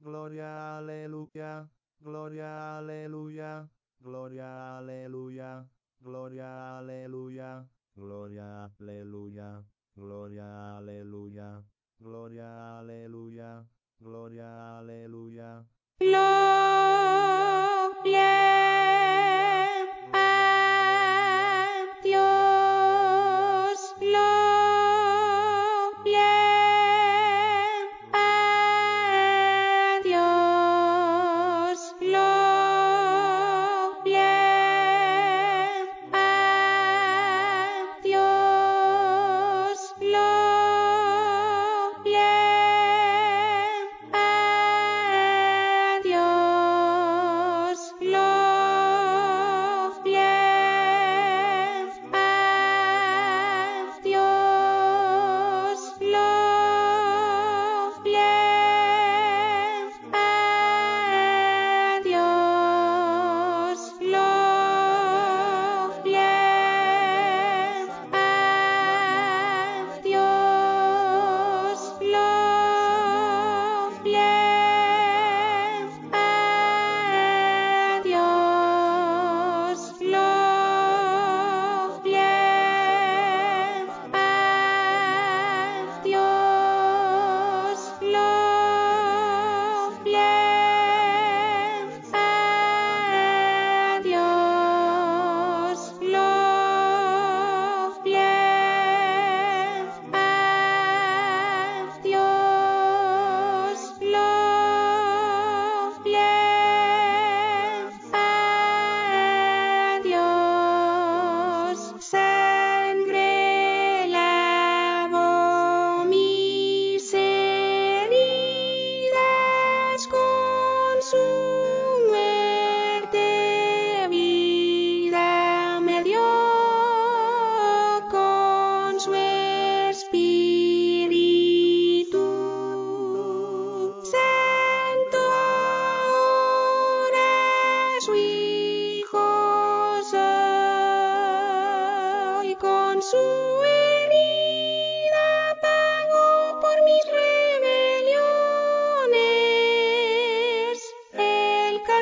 Gloria, aleluya, gloria, aleluya, gloria, aleluya, gloria, aleluya, gloria, aleluya, gloria, aleluya, gloria, aleluya, gloria, aleluya.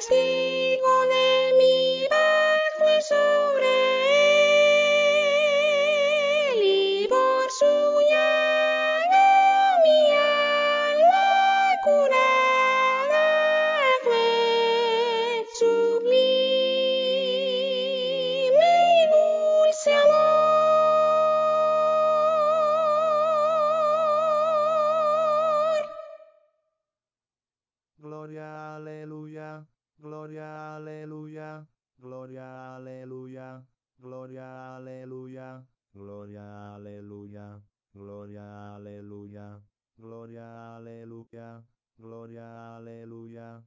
see. aleluya, gloria aleluya, gloria aleluya, gloria aleluya, gloria aleluya, gloria aleluya.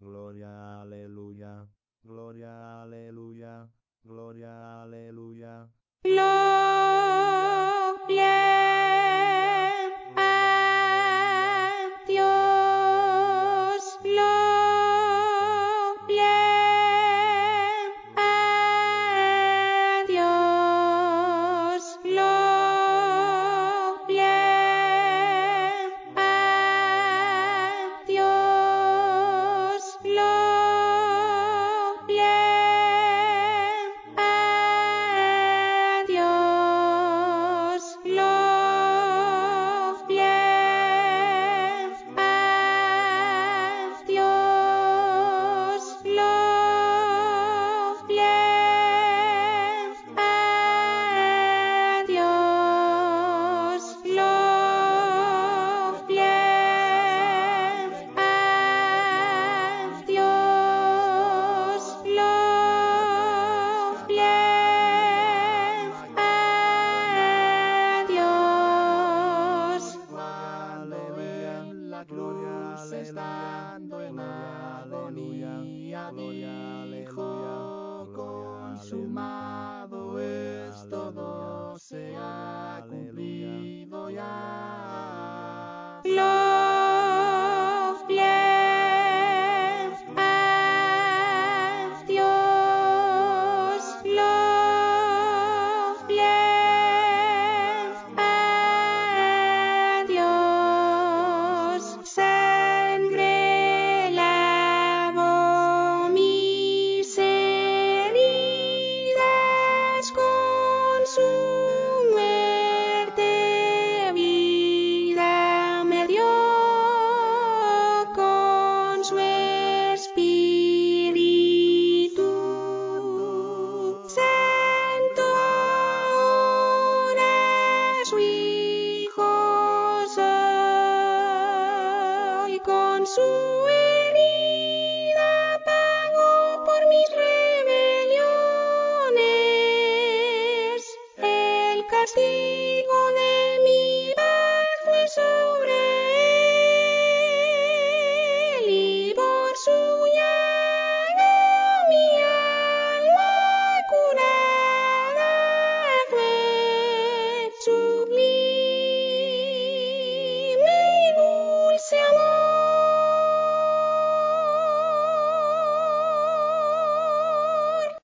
Gloria, aleluya, gloria, aleluya, gloria, aleluya. Gloria